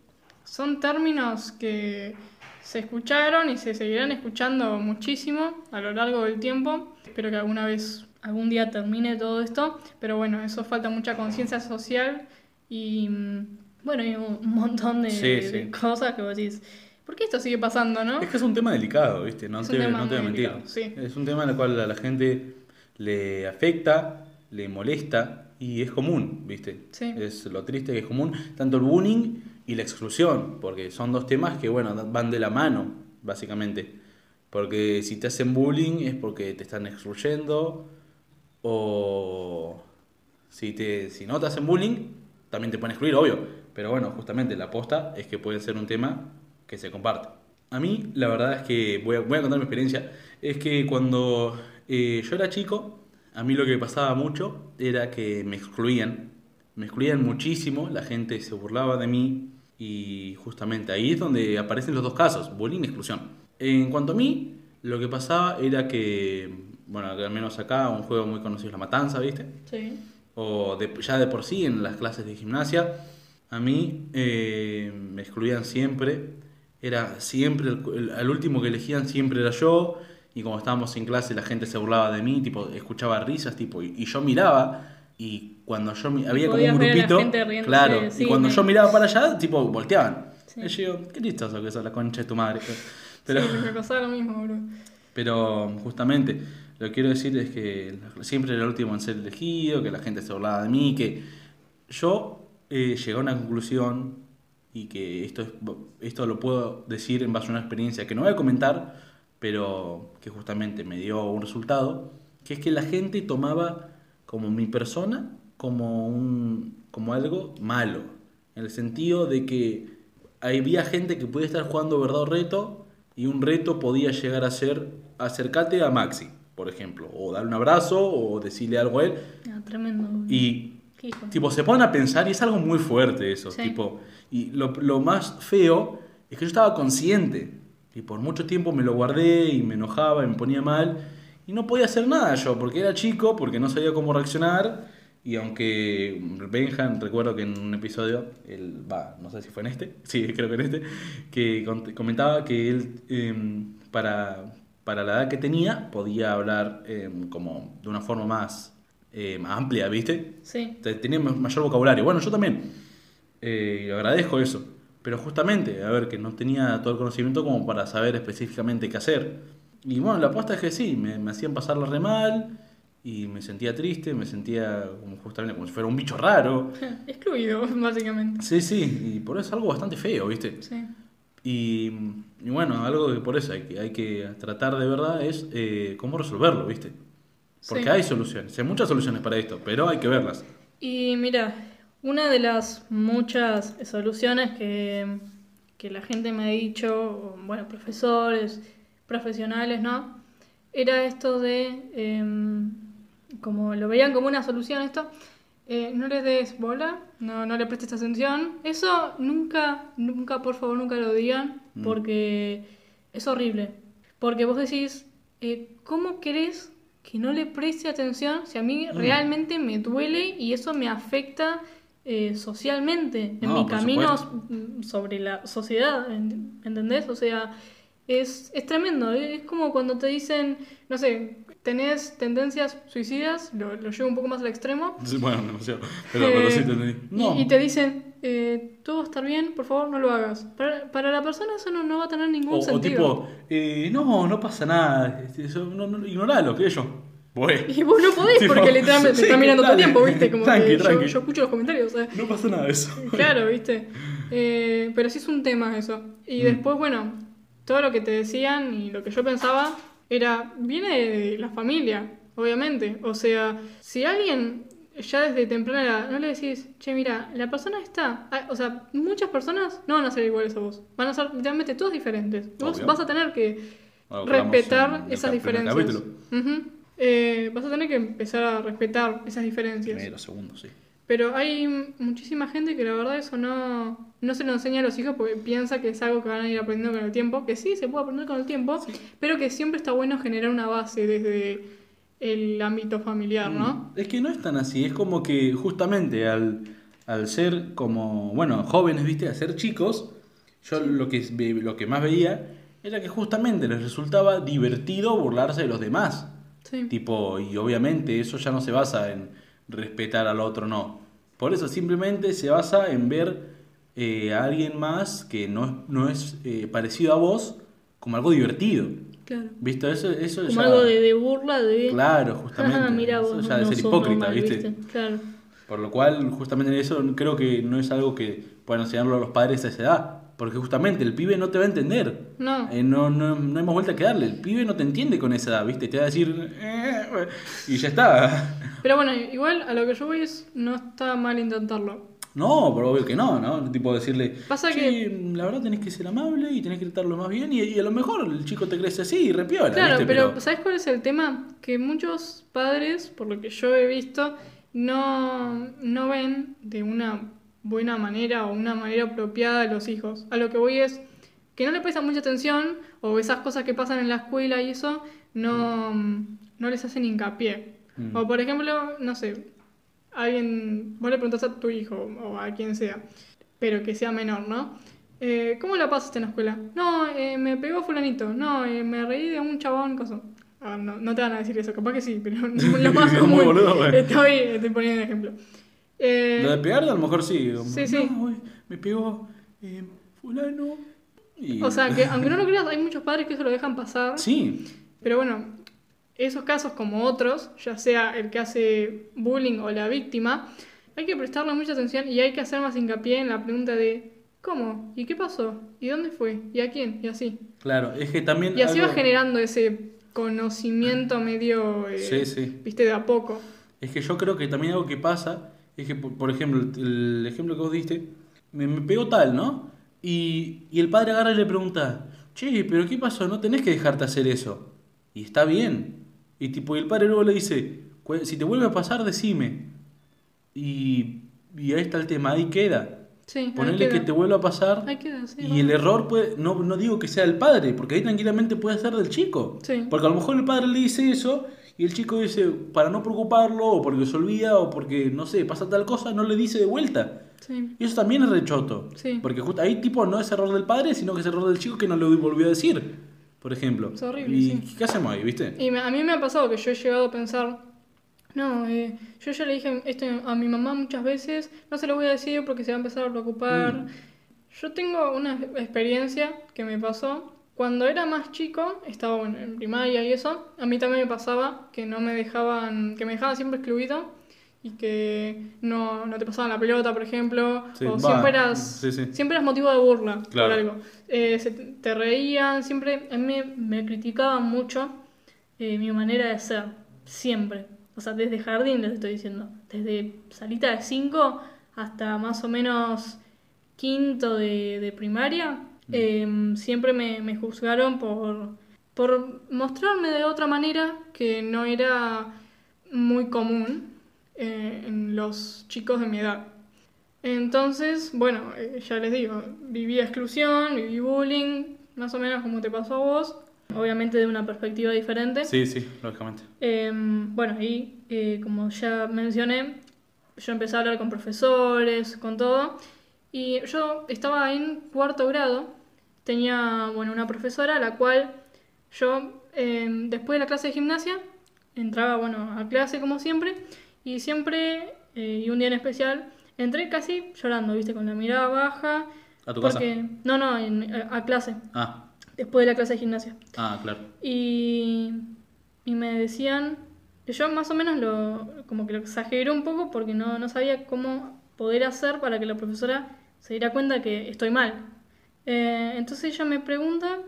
B: son términos que se escucharon y se seguirán escuchando muchísimo a lo largo del tiempo. Espero que alguna vez, algún día termine todo esto. Pero bueno, eso falta mucha conciencia social y mm, bueno, y un montón de,
A: Sí,
B: de
A: sí.
B: cosas que vos decís, ¿por qué esto sigue pasando, no?
A: Es que es un tema delicado, ¿viste? No, te, no te voy a mentir.
B: sí.
A: Es un tema en el cual a la gente le afecta, le molesta y es común, ¿viste? Es lo triste que es común, tanto el bullying y la exclusión, porque son dos temas que, bueno, van de la mano, básicamente. Porque si te hacen bullying es porque te están excluyendo o si, te, si no te hacen bullying, también te pueden excluir, obvio. Pero bueno, justamente la aposta es que puede ser un tema que se comparte. A mí, la verdad es que, voy a, contar mi experiencia, es que cuando eh, yo era chico, a mí lo que pasaba mucho era que me excluían. Me excluían muchísimo, la gente se burlaba de mí y justamente ahí es donde aparecen los dos casos, bullying y exclusión. En cuanto a mí, lo que pasaba era que, bueno, al menos acá un juego muy conocido es La Matanza, ¿viste?
B: Sí.
A: o de- ya de por sí en las clases de gimnasia, a mí eh, me excluían siempre, era siempre, el, último que elegían siempre era yo, y como estábamos en clase la gente se burlaba de mí, tipo, escuchaba risas, tipo, y, y yo miraba, y cuando yo había como un grupito, claro,
B: sí,
A: y cuando
B: me-
A: yo miraba para allá, tipo, volteaban.
B: Sí.
A: Y yo digo, qué listoso que sos la concha de tu madre. Pero,
B: Sí, me pasaba lo mismo, bro.
A: pero justamente lo que quiero decir es que siempre era el último en ser elegido, que la gente se burlaba de mí, que yo eh, llegué a una conclusión y que esto, es, esto lo puedo decir en base a una experiencia que no voy a comentar, pero que justamente me dio un resultado, que es que la gente tomaba como mi persona como, un, como algo malo, en el sentido de que había gente que podía estar jugando verdad o reto y un reto podía llegar a ser acercarte a Maxi, por ejemplo, o dar un abrazo o decirle algo a él
B: Ah, tremendo.
A: y tipo se ponen a pensar y es algo muy fuerte eso,
B: Sí.
A: tipo y lo, lo más feo es que yo estaba consciente y por mucho tiempo me lo guardé y me enojaba y me ponía mal y no podía hacer nada yo porque era chico, porque no sabía cómo reaccionar y aunque Benjan, recuerdo que en un episodio, él va, no sé si fue en este, sí, creo que en este, que comentaba que él, em, para, para la edad que tenía, podía hablar em, como de una forma más em, amplia, ¿viste?
B: Sí.
A: Te- Tenía ma- mayor vocabulario. Bueno, yo también. Eh, agradezco eso. Pero justamente, a ver, que no tenía todo el conocimiento como para saber específicamente qué hacer. Y bueno, la aposta es que sí, me, me hacían pasarla re mal y me sentía triste, me sentía como justamente como si fuera un bicho raro.
B: Excluido, básicamente.
A: Sí, sí, y por eso es algo bastante feo, ¿viste?
B: Sí.
A: Y, y bueno, algo que por eso hay que, hay que tratar de verdad es eh, cómo resolverlo, ¿viste? Porque
B: Sí.
A: hay soluciones, hay muchas soluciones para esto, pero hay que verlas.
B: Y mira, una de las muchas soluciones que, que la gente me ha dicho, bueno, profesores, profesionales, ¿no? era esto de, em, como lo veían como una solución esto, eh, no les des bola, no, no le prestes atención. Eso nunca, nunca, por favor, nunca lo digan,
A: Mm.
B: porque es horrible. Porque vos decís, eh, ¿cómo querés que no le preste atención si a mí
A: Mm.
B: realmente me duele y eso me afecta eh, socialmente en
A: No,
B: mi camino
A: supuesto.
B: sobre la sociedad, ¿en- ¿entendés? O sea, es, es tremendo. Es como cuando te dicen, no sé, tenés tendencias suicidas, lo, lo llevo un poco más al extremo.
A: Sí, Bueno, demasiado. Pero, pero sí te entendí.
B: Eh, y-
A: No.
B: Y, te dicen, eh, todo va a estar bien, por favor, no lo hagas. Para, para la persona eso no, no va a tener ningún
A: O, o
B: sentido.
A: tipo, eh, no, no pasa nada. este, Eso, no, no, ignoralo, que yo. Voy.
B: Y vos no podés
A: Tipo,
B: porque literalmente
A: sí,
B: me está mirando todo el
A: dale.
B: tiempo, ¿viste? Como
A: Tranqui,
B: que yo,
A: tranqui.
B: yo escucho los comentarios, o sea,
A: No pasa nada de eso.
B: Claro, ¿viste? Eh, pero sí es un tema eso. Y
A: Mm.
B: después, bueno, todo lo que te decían y lo que yo pensaba era, viene de la familia, obviamente. O sea, si alguien ya desde temprana edad no le decís, che, mira, la persona está, ah, o sea, muchas personas no van a ser iguales a vos, van a ser literalmente todas diferentes. Vos
A: Obvio.
B: vas a tener que
A: hablamos
B: respetar
A: en el
B: esas
A: cap- primer
B: diferencias.
A: capítulo.
B: Ujú. Eh, vas a tener que empezar a respetar esas diferencias.
A: Primero, segundo, sí.
B: Pero hay muchísima gente que la verdad eso no, no se lo enseña a los hijos porque piensa que es algo que van a ir aprendiendo con el tiempo, que sí, se puede aprender con el tiempo, pero que siempre está bueno generar una base desde el ámbito familiar, ¿no?
A: Es que no es tan así, es como que justamente al, al ser como, bueno, jóvenes, viste, a ser chicos, yo lo, que, lo que más veía era que justamente les resultaba divertido burlarse de los demás.
B: Sí.
A: Tipo, y obviamente eso ya no se basa en respetar al otro, no. Por eso simplemente se basa en ver eh, a alguien más que no, no es eh, parecido a vos como algo divertido.
B: Claro.
A: ¿Viste? Eso, eso
B: Como
A: ya-
B: algo de, de burla de...
A: Claro, justamente.
B: Ah, mira
A: Eso
B: vos,
A: ya de
B: no
A: ser hipócrita,
B: normal,
A: ¿viste?
B: Claro.
A: Por lo cual, justamente eso creo que no es algo que puedan enseñarlo a los padres a esa edad. Porque justamente el pibe no te va a entender.
B: No.
A: Eh, no, no, no hay más vuelta que darle. El pibe no te entiende con esa edad, ¿viste? Te va a decir. "Eh", y ya está.
B: Pero bueno, igual a lo que yo voy es, no está mal intentarlo.
A: No, pero obvio que no, ¿no? Tipo decirle.
B: Pasa
A: "Che,
B: que-
A: La verdad tenés que ser amable y tenés que tratarlo más bien. Y, y a lo mejor el chico te crece así y repiola,
B: Claro,
A: ¿viste?
B: pero ¿sabes cuál es el tema? Que muchos padres, por lo que yo he visto, no, no ven de una buena manera o una manera apropiada a los hijos. A lo que voy es que no le prestan mucha atención o esas cosas que pasan en la escuela y eso no, no les hacen hincapié.
A: Mm.
B: O por ejemplo, no sé, alguien, vos le preguntás a tu hijo o a quien sea, pero que sea menor, ¿no? Eh, ¿Cómo la pasaste en la escuela? No, eh, me pegó fulanito. No, eh, me reí de un chabón, cosa. Ah, no, no te van a decir eso, capaz que sí, pero lo más
A: Muy
B: común.
A: boludo, güey.
B: estoy, estoy poniendo un ejemplo. Eh,
A: Lo de pegarle a lo mejor sí. como,
B: Sí, sí.
A: "No, güey, me pegó eh, fulano. Y-
B: o sea, que aunque no lo creas, hay muchos padres que eso lo dejan pasar.
A: Sí,
B: Pero bueno, esos casos como otros, ya sea el que hace bullying o la víctima, hay que prestarle mucha atención y hay que hacer más hincapié en la pregunta de ¿cómo? ¿Y qué pasó? ¿Y dónde fue? ¿Y a quién? Y así.
A: claro. Es que también.
B: Y así
A: algo-
B: va generando ese conocimiento medio, eh,
A: Sí, sí.
B: viste, de a poco.
A: Es que yo creo que también algo que pasa es que, por, ejemplo, el, ejemplo que vos diste, me, me pegó tal, ¿no? Y, y el padre agarra y le pregunta, che, pero ¿qué pasó? No tenés que dejarte hacer eso. Y está bien. Y tipo, y el padre luego le dice, "Cu- si te vuelve a pasar, decime. Y, y ahí está el tema, ahí queda.
B: Sí,
A: Ponerle que te vuelva a pasar.
B: Ahí queda, sí,
A: y el error puede, no, no digo que sea el padre, porque ahí tranquilamente puede ser del chico.
B: Sí.
A: Porque a lo mejor el padre le dice eso y el chico dice, para no preocuparlo, o porque se olvida, o porque, no sé, pasa tal cosa, no le dice de vuelta.
B: Sí.
A: Y eso también es rechoto.
B: Sí.
A: Porque justo ahí tipo no es error del padre, sino que es error del chico que no le volvió a decir, por ejemplo.
B: Es horrible,
A: ¿Y
B: sí.
A: qué hacemos ahí, viste?
B: Y a mí me ha pasado que yo he llegado a pensar, no, eh, yo ya le dije esto a mi mamá muchas veces, no se lo voy a decir porque se va a empezar a preocupar.
A: Mm.
B: Yo tengo una experiencia que me pasó. Cuando era más chico, estaba bueno, en primaria y eso, a mí también me pasaba que no me dejaban, que me dejaban siempre excluido y que no, no te pasaban la pelota, por ejemplo,
A: Sí,
B: o
A: va,
B: siempre eras,
A: sí, sí.
B: siempre eras motivo de burla
A: Claro.
B: por algo. Eh, se te, reían, siempre, a mí me, me criticaban mucho eh, mi manera de ser, siempre. O sea, desde jardín les estoy diciendo, desde salita de 5 hasta más o menos quinto de, de primaria, eh, siempre me, me juzgaron por, por mostrarme de otra manera que no era muy común eh, en los chicos de mi edad. Entonces, bueno, eh, ya les digo, viví exclusión, viví bullying, más o menos como te pasó a vos, obviamente de una perspectiva diferente.
A: Sí, sí, lógicamente.
B: Em, bueno, y eh, como ya mencioné, yo empecé a hablar con profesores, con todo, y yo estaba en cuarto grado, tenía, bueno, una profesora a la cual yo, em, después de la clase de gimnasia, entraba, bueno, a clase como siempre, y siempre, eh, y un día en especial, entré casi llorando, viste, con la mirada baja.
A: ¿A tu
B: porque,
A: casa?
B: No, no, en- a clase,
A: Ah,
B: después de la clase de gimnasia.
A: ah, claro.
B: Y, y me decían, yo más o menos lo, como que lo exageré un poco porque no, no sabía cómo poder hacer para que la profesora se diera cuenta que estoy mal. Eh, entonces ella me pregunta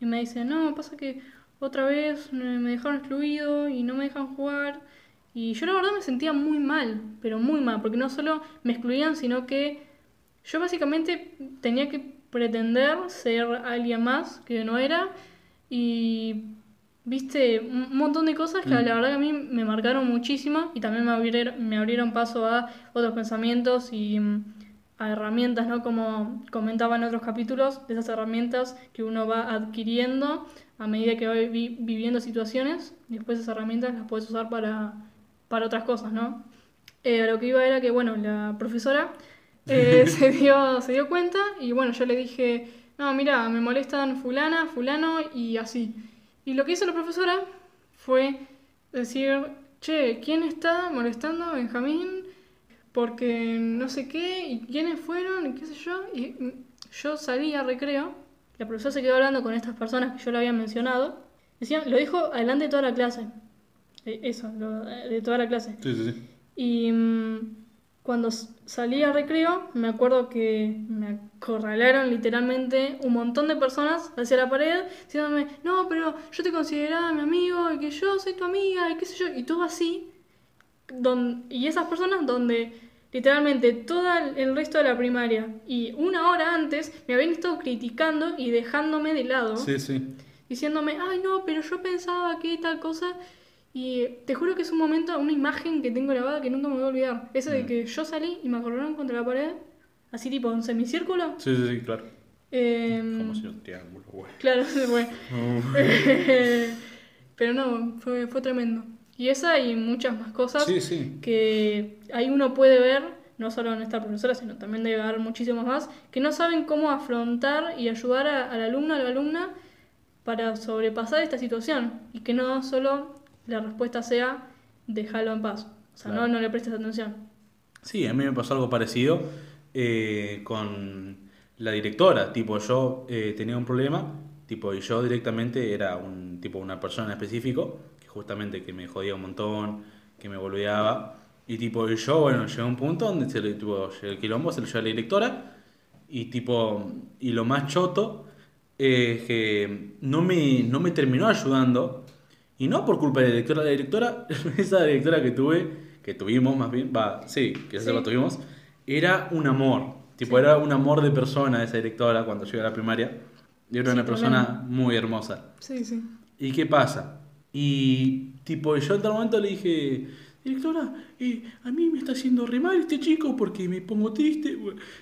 B: y me dice, no, pasa que otra vez me dejaron excluido y no me dejan jugar. Y yo la verdad me sentía muy mal, pero muy mal, porque no solo me excluían, sino que yo básicamente tenía que pretender ser alguien más que no era y viste un montón de cosas que
A: Mm.
B: la verdad que a mí me marcaron muchísimo y también me abrieron, me abrieron paso a otros pensamientos y mm, a herramientas, ¿no? Como comentaba en otros capítulos, de esas herramientas que uno va adquiriendo a medida que va vi- viviendo situaciones y después esas herramientas las puedes usar para, para otras cosas, ¿no? Eh, a lo que iba era que, bueno, la profesora eh, se, dio, se dio cuenta y bueno, yo le dije, no, mira, me molestan fulana, fulano y así. Y lo que hizo la profesora fue decir, che, ¿quién está molestando a Benjamín? Porque no sé qué, y quiénes fueron, y qué sé yo. Y yo salí a recreo, la profesora se quedó hablando con estas personas que yo le había mencionado. Decía, lo dijo adelante de toda la clase. Eh, Eso, lo- de toda la clase.
A: Sí, sí, sí.
B: Y mm, cuando salí a recreo, me acuerdo que me acorralaron literalmente un montón de personas hacia la pared, diciéndome, no, pero yo te consideraba mi amigo, y que yo soy tu amiga, y qué sé yo, y todo así. Don- y esas personas donde literalmente todo el- resto de la primaria y una hora antes me habían estado criticando y dejándome de lado
A: Sí, sí.
B: diciéndome, ay no, pero yo pensaba que tal cosa. Y te juro que es un momento, una imagen que tengo grabada que nunca me voy a olvidar. Eso de
A: Mm.
B: que yo salí y me acorralaron contra la pared, así tipo en semicírculo.
A: Sí, sí, sí, claro.
B: Em,
A: Como si un triángulo, güey.
B: Claro, se fue. pero no, fue, fue tremendo. Y esa y muchas más cosas
A: Sí, sí.
B: que ahí uno puede ver, no solo en esta profesora, sino también debe haber muchísimas más, que no saben cómo afrontar y ayudar a- al alumno o a la alumna para sobrepasar esta situación y que no solo la respuesta sea déjalo en paz. O sea,
A: Claro.
B: no, no le prestes atención.
A: Sí, a mí me pasó algo parecido eh, con la directora. Tipo, yo eh, tenía un problema, tipo, y yo directamente era un tipo una persona en específico, justamente que me jodía un montón, que me boludeaba. Y tipo, yo, bueno, llegué a un punto donde se le, tipo, el quilombo se lo llevó a la directora. Y tipo, y lo más choto es que no me, no me terminó ayudando. Y no por culpa de la directora, la directora, esa directora que tuve, que tuvimos más bien, va, sí, que esa
B: Sí.
A: la tuvimos, era un amor. Tipo,
B: Sí.
A: era un amor de persona esa directora cuando llegué a la primaria. Y era
B: Sí,
A: una persona muy hermosa.
B: Sí, sí.
A: ¿Y qué pasa? Y tipo, yo en tal momento le dije, directora, eh, a mí me está haciendo re mal este chico porque me pongo triste.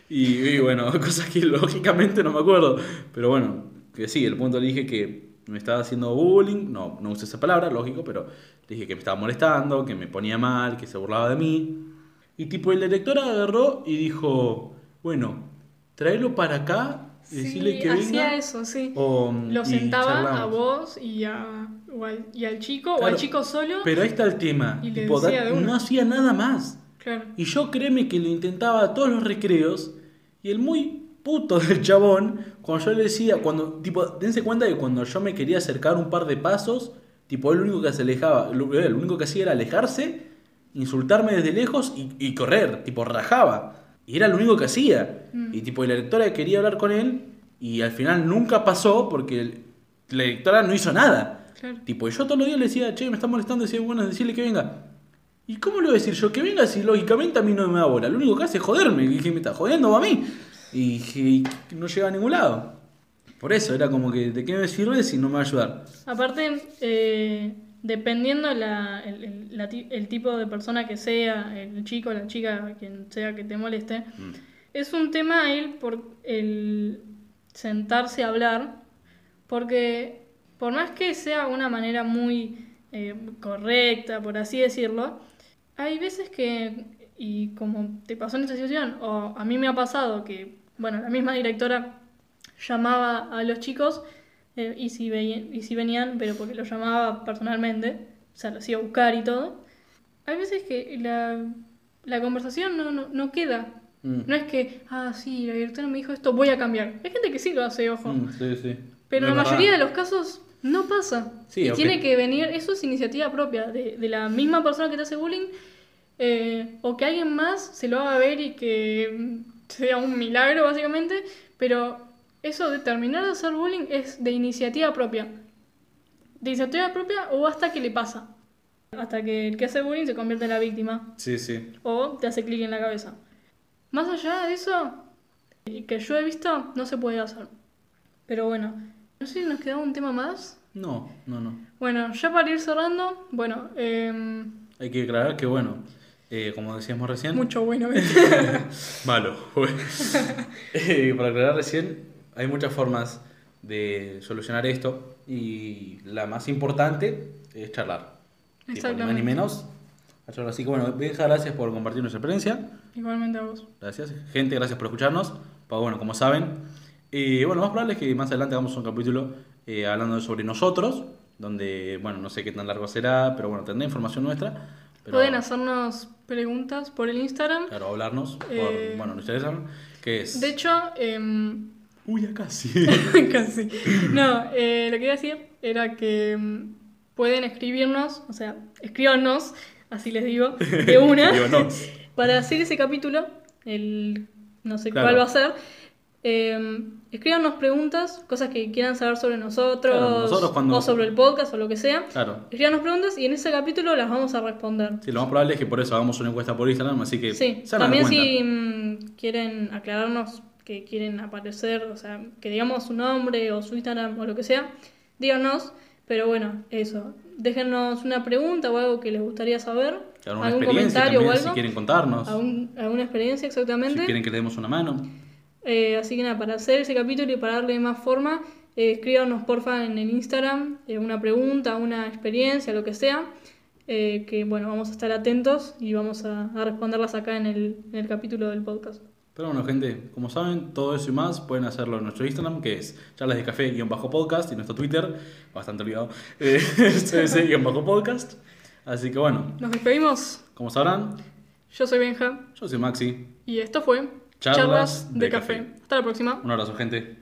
A: Y, bueno, cosas que lógicamente no me acuerdo. Pero bueno, que sí, el punto le dije que me estaba haciendo bullying, no, no usé esa palabra, lógico, pero le dije que me estaba molestando, que me ponía mal, que se burlaba de mí. Y tipo, la directora agarró y dijo, bueno, tráelo para acá y decirle que
B: hacía eso, sí.
A: o-
B: Lo sentaba a vos y, a, o al, y al chico, o al chico solo.
A: Pero ahí está el tema.
B: Y
A: tipo, da- no hacía nada más.
B: Claro.
A: Y yo créeme que lo intentaba a todos los recreos. Y el muy puto del chabón, cuando yo le decía, cuando, tipo, dense cuenta que cuando yo me quería acercar un par de pasos, tipo, él lo único que se alejaba, lo, él lo único que hacía era alejarse, insultarme desde lejos y, y correr, tipo, rajaba. Y era lo único que hacía.
B: Mm.
A: Y tipo, y la directora quería hablar con él y al final nunca pasó porque el- la directora no hizo nada.
B: Claro.
A: Tipo, y yo todos los días le decía, che, me está molestando, decía, bueno, decirle que venga. ¿Y cómo le voy a decir yo que venga si lógicamente a mí no me da bola? Lo único que hace es joderme. Y dije, me está jodiendo a mí. Y dije, no llega a ningún lado. Por eso, era como que, ¿de qué me sirve si no me va a ayudar?
B: Aparte, eh, dependiendo la, el, el- la ti- el tipo de persona que sea, el chico, la chica, quien sea que te moleste,
A: Mm.
B: es un tema el, por, el sentarse a hablar, porque por más que sea una manera muy eh, correcta, por así decirlo, hay veces que, y como te pasó en esta situación, o a mí me ha pasado que, bueno, la misma directora llamaba a los chicos eh, y, si veían, y si venían, pero porque los llamaba personalmente, o sea, los iba a buscar y todo. Hay veces que la, la conversación no, no, no queda.
A: Mm.
B: No es que, ah, sí, la directora me dijo esto, voy a cambiar. Hay gente que sí lo hace, ojo.
A: Mm, sí, sí.
B: Pero en la mayoría de los casos no pasa.
A: Sí,
B: y tiene que venir, eso es iniciativa propia, de, de la misma persona que te hace bullying, eh, o que alguien más se lo haga ver y que sea un milagro, básicamente. Pero eso de terminar de hacer bullying es de iniciativa propia. De iniciativa propia o hasta que le pasa. Hasta que el que hace bullying se convierte en la víctima
A: Sí, sí.
B: o te hace clic en la cabeza. Más allá de eso, eh, que yo he visto, no se puede hacer. Pero bueno, no sé si nos quedaba un tema más.
A: No, no, no.
B: Bueno, ya para ir cerrando, bueno, em,
A: Hay que aclarar que, bueno, eh, como decíamos recién...
B: mucho bueno.
A: Malo. Eh, para aclarar recién, hay muchas formas de solucionar esto y la más importante es charlar. Tipo, ni más
B: Exactamente.
A: ni menos. Así que bueno, Benja, gracias por compartir nuestra experiencia.
B: Igualmente a vos.
A: Gracias. Gente, gracias por escucharnos. Pues bueno, como saben, y bueno, más probable es que más adelante hagamos un capítulo eh, hablando sobre nosotros, donde, bueno, no sé qué tan largo será, pero bueno, tendrá información nuestra. Pero,
B: Pueden hacernos preguntas por el Instagram.
A: Claro, hablarnos por,
B: Eh,
A: bueno, nuestro Instagram, que es...
B: De hecho, em,
A: Uy, ya casi.
B: Casi. No, eh, lo que iba a decir era que mm, pueden escribirnos, o sea, escríbanos, así les digo, de una, para hacer ese capítulo, el no sé
A: Claro.
B: cuál va a ser. Eh, escríbanos preguntas, cosas que quieran saber sobre nosotros,
A: Claro, nosotros cuando-
B: o sobre el podcast o lo que sea.
A: Claro.
B: Escríbanos preguntas y en ese capítulo las vamos a responder.
A: Sí, lo más probable es que por eso hagamos una encuesta por Instagram, así que
B: Sí, también si mm, quieren aclararnos que quieren aparecer, o sea, que digamos su nombre o su Instagram o lo que sea, díganos. Pero bueno, eso. Déjennos una pregunta o algo que les gustaría saber. Algún comentario o algo.
A: si quieren contarnos,
B: algún- alguna experiencia exactamente.
A: si quieren que le demos una mano.
B: Eh, así que nada, para hacer ese capítulo y para darle más forma, eh, escríbanos porfa en el Instagram eh, una pregunta, una experiencia, lo que sea. eh, que bueno, vamos a estar atentos y vamos a, a responderlas acá en el, en el capítulo del podcast.
A: Pero bueno, gente, como saben, todo eso y más pueden hacerlo en nuestro Instagram, que es charlas de café-podcast, y nuestro Twitter, bastante olvidado, eh, cc-podcast. Así que bueno,
B: Nos despedimos.
A: como sabrán,
B: Yo soy Benja
A: yo soy Maxi.
B: y esto fue
A: Charlas de Café.
B: Hasta la próxima.
A: Un abrazo, gente.